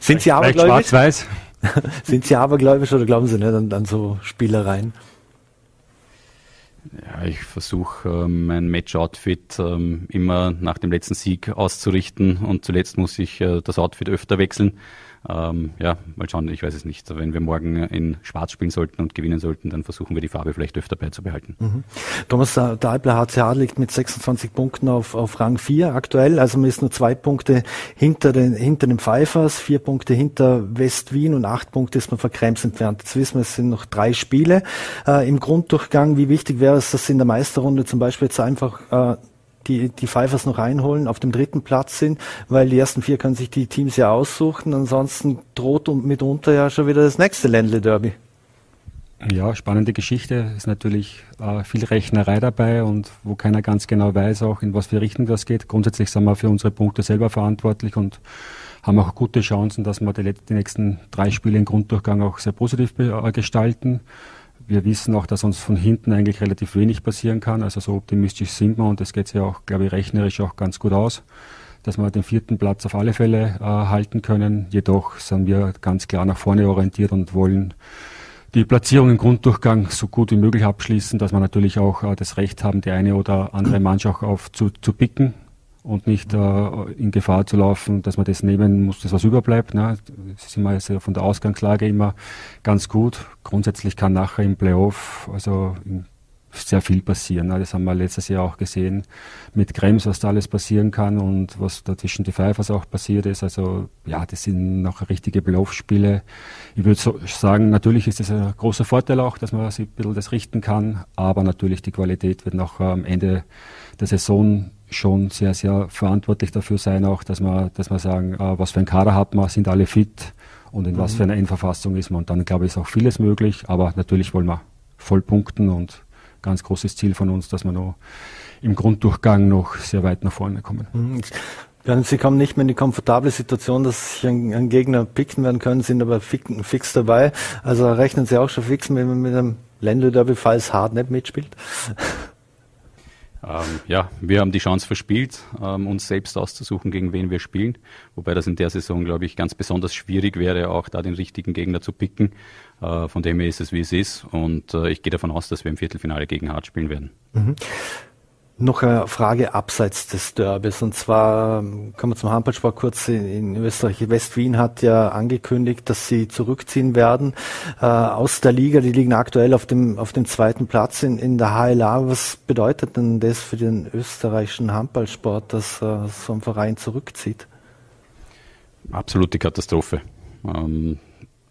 Sind Sie abergläubisch? Schwarz-Weiß. Sind Sie abergläubisch oder glauben Sie nicht an, an so Spielereien? Ja, ich versuche ähm, mein Match-Outfit ähm, immer nach dem letzten Sieg auszurichten und zuletzt muss ich äh, das Outfit öfter wechseln. Ähm, ja, mal schauen, ich weiß es nicht. Wenn wir morgen in Schwarz spielen sollten und gewinnen sollten, dann versuchen wir die Farbe vielleicht öfter beizubehalten. Mhm. Thomas, der Alpler HCA liegt mit 26 Punkten auf, auf Rang 4 aktuell, also man ist nur zwei Punkte hinter den, hinter den Pfeifers, vier Punkte hinter West Wien und acht Punkte ist man von Krems entfernt. Jetzt wissen wir, es sind noch drei Spiele äh, im Grunddurchgang. Wie wichtig wäre es, dass in der Meisterrunde zum Beispiel jetzt einfach äh, die, die Pfeifers noch einholen, auf dem dritten Platz sind, weil die ersten vier können sich die Teams ja aussuchen. Ansonsten droht mitunter ja schon wieder das nächste Ländle Derby. Ja, spannende Geschichte. Ist natürlich äh, viel Rechnerei dabei und wo keiner ganz genau weiß, auch in was für Richtung das geht. Grundsätzlich sind wir für unsere Punkte selber verantwortlich und haben auch gute Chancen, dass wir die, die nächsten drei Spiele im Grunddurchgang auch sehr positiv äh, gestalten. Wir wissen auch, dass uns von hinten eigentlich relativ wenig passieren kann. Also so optimistisch sind wir und das geht ja auch, glaube ich, rechnerisch auch ganz gut aus, dass wir den vierten Platz auf alle Fälle äh, halten können. Jedoch sind wir ganz klar nach vorne orientiert und wollen die Platzierung im Grunddurchgang so gut wie möglich abschließen, dass wir natürlich auch äh, das Recht haben, die eine oder andere Mannschaft auf zu, zu picken und nicht äh, in Gefahr zu laufen, dass man das nehmen muss, das was überbleibt. Ne? Das ist immer also von der Ausgangslage immer ganz gut. Grundsätzlich kann nachher im Playoff also sehr viel passieren. Ne? Das haben wir letztes Jahr auch gesehen mit Krems, was da alles passieren kann und was da zwischen die Pfeifers auch passiert ist. Also ja, das sind noch richtige Playoff-Spiele. Ich würde so sagen, natürlich ist es ein großer Vorteil auch, dass man sich ein bisschen das richten kann, aber natürlich die Qualität wird noch am Ende der Saison schon sehr, sehr verantwortlich dafür sein, auch, dass wir, dass wir sagen, äh, was für ein Kader hat man, sind alle fit und in mhm. was für einer Endverfassung ist man. Und dann, glaube ich, ist auch vieles möglich, aber natürlich wollen wir voll punkten und ganz großes Ziel von uns, dass wir noch im Grunddurchgang noch sehr weit nach vorne kommen. Mhm. Sie kommen nicht mehr in die komfortable Situation, dass Sie einen, Gegner picken werden können, sind aber fix, dabei. Also rechnen Sie auch schon fix mit, mit einem Ländler-Derby, falls Hard nicht mitspielt? Ähm, ja, wir haben die Chance verspielt, ähm, uns selbst auszusuchen, gegen wen wir spielen. Wobei das in der Saison, glaube ich, ganz besonders schwierig wäre, auch da den richtigen Gegner zu picken. Äh, von dem her ist es, wie es ist. Und äh, ich gehe davon aus, dass wir im Viertelfinale gegen Hart spielen werden. Mhm. Noch eine Frage abseits des Derbys. Und zwar ähm, kommen wir zum Handballsport kurz in, Österreich. West-Wien hat ja angekündigt, dass sie zurückziehen werden äh, aus der Liga. Die liegen aktuell auf dem, auf dem zweiten Platz in, in der HLA. Was bedeutet denn das für den österreichischen Handballsport, dass äh, so ein Verein zurückzieht? Absolute Katastrophe. Ähm,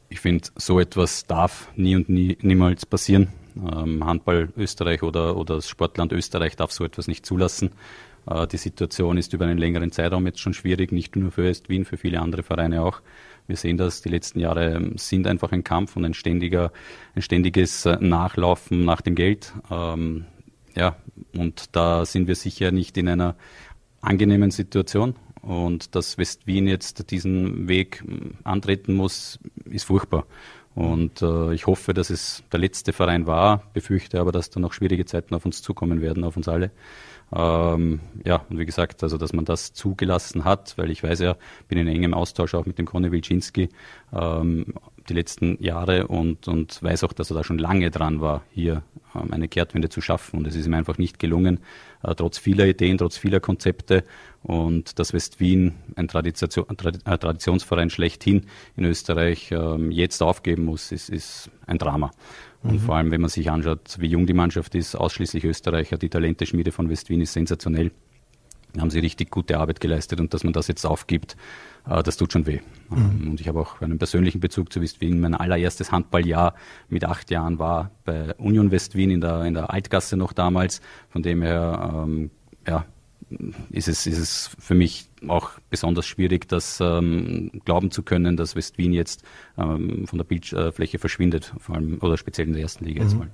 ich finde, so etwas darf nie und nie, niemals passieren. Ähm, Handball Österreich oder, oder das Sportland Österreich darf so etwas nicht zulassen. Äh, die Situation ist über einen längeren Zeitraum jetzt schon schwierig, nicht nur für West-Wien, für viele andere Vereine auch. Wir sehen das, die letzten Jahre ähm, sind einfach ein Kampf und ein ständiger, ein ständiges äh, Nachlaufen nach dem Geld. Ähm, ja, und da sind wir sicher nicht in einer angenehmen Situation. Und dass West-Wien jetzt diesen Weg ähm, antreten muss, ist furchtbar. Und äh, ich hoffe, dass es der letzte Verein war, befürchte aber, dass da noch schwierige Zeiten auf uns zukommen werden, auf uns alle. Ähm, ja, und wie gesagt, also dass man das zugelassen hat, weil ich weiß ja, bin in engem Austausch auch mit dem Conny Wilczynski ähm, die letzten Jahre und, und weiß auch, dass er da schon lange dran war, hier ähm, eine Kehrtwende zu schaffen. Und es ist ihm einfach nicht gelungen, äh, trotz vieler Ideen, trotz vieler Konzepte. Und dass West-Wien, ein, Tradition, ein Traditionsverein schlechthin in Österreich, ähm, jetzt aufgeben muss, ist, ist ein Drama. Und mhm. vor allem, wenn man sich anschaut, wie jung die Mannschaft ist, ausschließlich Österreicher, die Talenteschmiede von West-Wien ist sensationell. Haben sie richtig gute Arbeit geleistet und dass man das jetzt aufgibt, äh, das tut schon weh. Mhm. Und ich habe auch einen persönlichen Bezug zu West-Wien. Mein allererstes Handballjahr mit acht Jahren war bei Union West-Wien in der, in der Altgasse noch damals. Von dem her, ähm, ja, ist es, ist es für mich auch besonders schwierig, das ähm, glauben zu können, dass West-Wien jetzt ähm, von der Bildfläche verschwindet, vor allem oder speziell in der ersten Liga mhm. jetzt mal.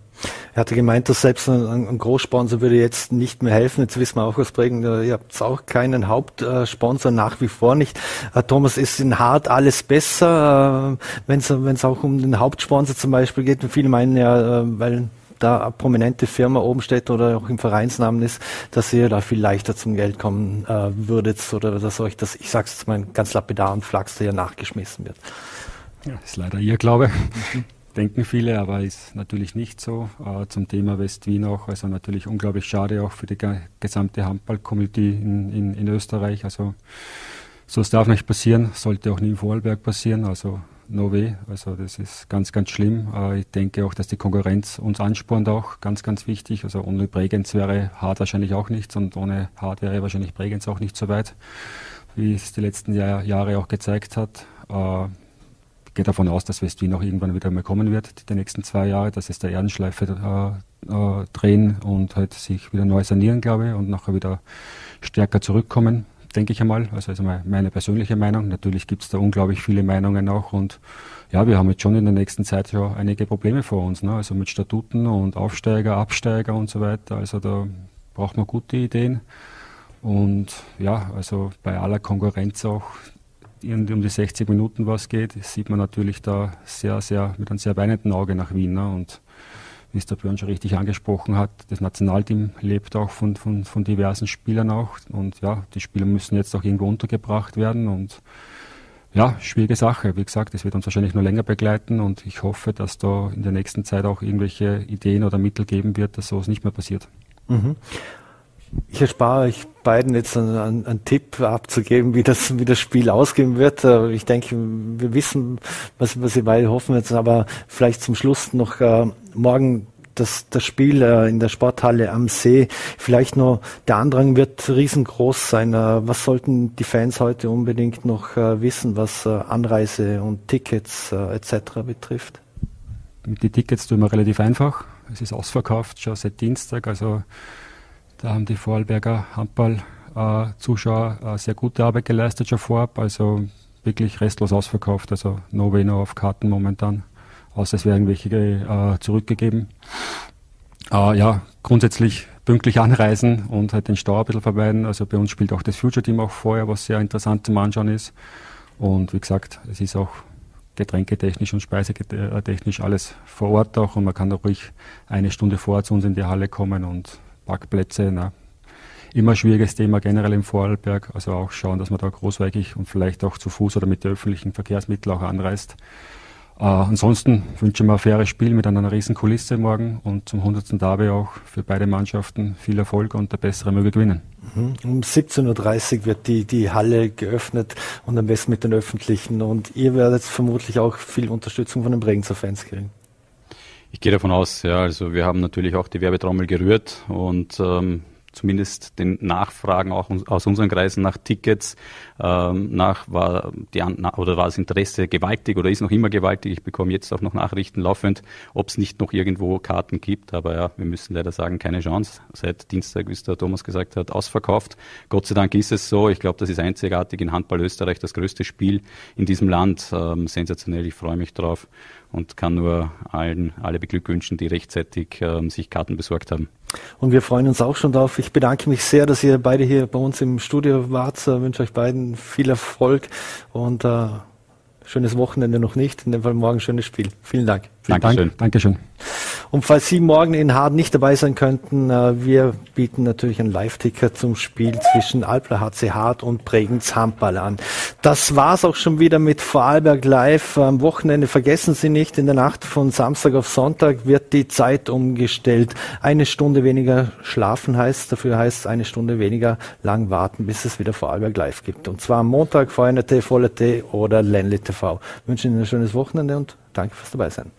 Er hatte gemeint, dass selbst ein, ein, Großsponsor würde jetzt nicht mehr helfen. Jetzt wissen wir auch aus Prägen, ihr habt auch keinen Hauptsponsor nach wie vor nicht. Äh, Thomas, ist in Hart alles besser, äh, wenn es auch um den Hauptsponsor zum Beispiel geht? Viele meinen ja, äh, weil da eine prominente Firma oben steht oder auch im Vereinsnamen ist, dass ihr da viel leichter zum Geld kommen äh, würdet oder dass euch das, ich sag's jetzt mal ganz lapidar und Flachster ja nachgeschmissen wird. Ja, ist leider ihr Glaube. Denken viele, aber ist natürlich nicht so. Äh, zum Thema West-Wien auch, also natürlich unglaublich schade auch für die gesamte Handball-Community in, in, in Österreich. Also so es darf nicht passieren, sollte auch nie in Vorarlberg passieren. Also no way. Also das ist ganz, ganz schlimm. Äh, ich denke auch, dass die Konkurrenz uns anspornt auch, ganz, ganz wichtig. Also ohne Bregenz wäre Hart wahrscheinlich auch nichts und ohne Hart wäre wahrscheinlich Bregenz auch nicht so weit, wie es die letzten Jahr, Jahre auch gezeigt hat. Äh, gehe davon aus, dass West-Wien auch irgendwann wieder mal kommen wird, die nächsten zwei Jahre, dass es der Erdenschleife äh, drehen und halt sich wieder neu sanieren, glaube ich, und nachher wieder stärker zurückkommen, denke ich einmal. Also, also meine persönliche Meinung. Natürlich gibt es da unglaublich viele Meinungen auch und ja, wir haben jetzt schon in der nächsten Zeit ja einige Probleme vor uns, ne? also mit Statuten und Aufsteiger, Absteiger und so weiter. Also da braucht man gute Ideen. Und ja, also bei aller Konkurrenz auch um die 60 Minuten was geht, sieht man natürlich da sehr, sehr mit einem sehr weinenden Auge nach Wien. Ne? Und wie es der Björn schon richtig angesprochen hat, das Nationalteam lebt auch von, von, von diversen Spielern auch. Und ja, die Spieler müssen jetzt auch irgendwo untergebracht werden. Und ja, schwierige Sache. Wie gesagt, es wird uns wahrscheinlich nur länger begleiten und ich hoffe, dass da in der nächsten Zeit auch irgendwelche Ideen oder Mittel geben wird, dass sowas nicht mehr passiert. Mhm. Ich erspare euch beiden jetzt einen, einen, Tipp abzugeben, wie das, wie das Spiel ausgehen wird. Ich denke, wir wissen, was, was ihr beide hoffen jetzt, aber vielleicht zum Schluss noch äh, morgen das, das Spiel äh, in der Sporthalle am See. Vielleicht nur der Andrang wird riesengroß sein. Äh, was sollten die Fans heute unbedingt noch äh, wissen, was äh, Anreise und Tickets äh, etc. betrifft? Die Tickets tun wir relativ einfach. Es ist ausverkauft schon seit Dienstag. Also da haben die Vorarlberger Handball-Zuschauer äh, sehr gute Arbeit geleistet schon vorab. Also wirklich restlos ausverkauft. Also no no auf Karten momentan außer es wären welche äh, zurückgegeben. Äh, ja, grundsätzlich pünktlich anreisen und halt den Stau ein bisschen vermeiden. Also bei uns spielt auch das Future Team auch vorher, was sehr interessant zum Anschauen ist. Und wie gesagt, es ist auch getränketechnisch und speisetechnisch alles vor Ort auch und man kann auch ruhig eine Stunde vor zu uns in die Halle kommen und Parkplätze, na, immer schwieriges Thema generell im Vorarlberg. Also auch schauen, dass man da großweigig und vielleicht auch zu Fuß oder mit den öffentlichen Verkehrsmitteln auch anreist. Äh, ansonsten wünsche ich mir ein faires Spiel mit einer riesen Kulisse morgen und zum 100. Derby auch für beide Mannschaften viel Erfolg und der Bessere möge gewinnen. Mhm. Um 17.30 Uhr wird die, die Halle geöffnet und am besten mit den Öffentlichen und ihr werdet vermutlich auch viel Unterstützung von den Bregenzer Fans kriegen. Ich gehe davon aus, ja, also wir haben natürlich auch die Werbetrommel gerührt und ähm, zumindest den Nachfragen auch aus unseren Kreisen nach Tickets, ähm, nach war die oder war das Interesse gewaltig oder ist noch immer gewaltig. Ich bekomme jetzt auch noch Nachrichten laufend, ob es nicht noch irgendwo Karten gibt. Aber ja, wir müssen leider sagen, keine Chance. Seit Dienstag, wie es der Thomas gesagt hat, ausverkauft. Gott sei Dank ist es so. Ich glaube, das ist einzigartig in Handball Österreich, das größte Spiel in diesem Land. Ähm, sensationell. Ich freue mich drauf und kann nur allen alle beglückwünschen, die rechtzeitig ähm, sich Karten besorgt haben. Und wir freuen uns auch schon darauf. Ich bedanke mich sehr, dass ihr beide hier bei uns im Studio wart. Ich wünsche euch beiden viel Erfolg und äh, schönes Wochenende noch nicht. In dem Fall morgen schönes Spiel. Vielen Dank. Dankeschön. Dankeschön. Und falls Sie morgen in Harden nicht dabei sein könnten, äh, wir bieten natürlich ein Live-Ticker zum Spiel zwischen Alpler HC Hart und Bregenz Handball an. Das war's auch schon wieder mit Vorarlberg Live. Am Wochenende vergessen Sie nicht, in der Nacht von Samstag auf Sonntag wird die Zeit umgestellt. Eine Stunde weniger schlafen heißt, dafür heißt eine Stunde weniger lang warten, bis es wieder Vorarlberg Live gibt. Und zwar am Montag, VNT, VLT oder Ländle TV. Ich wünsche Ihnen ein schönes Wochenende und danke fürs dabei sein.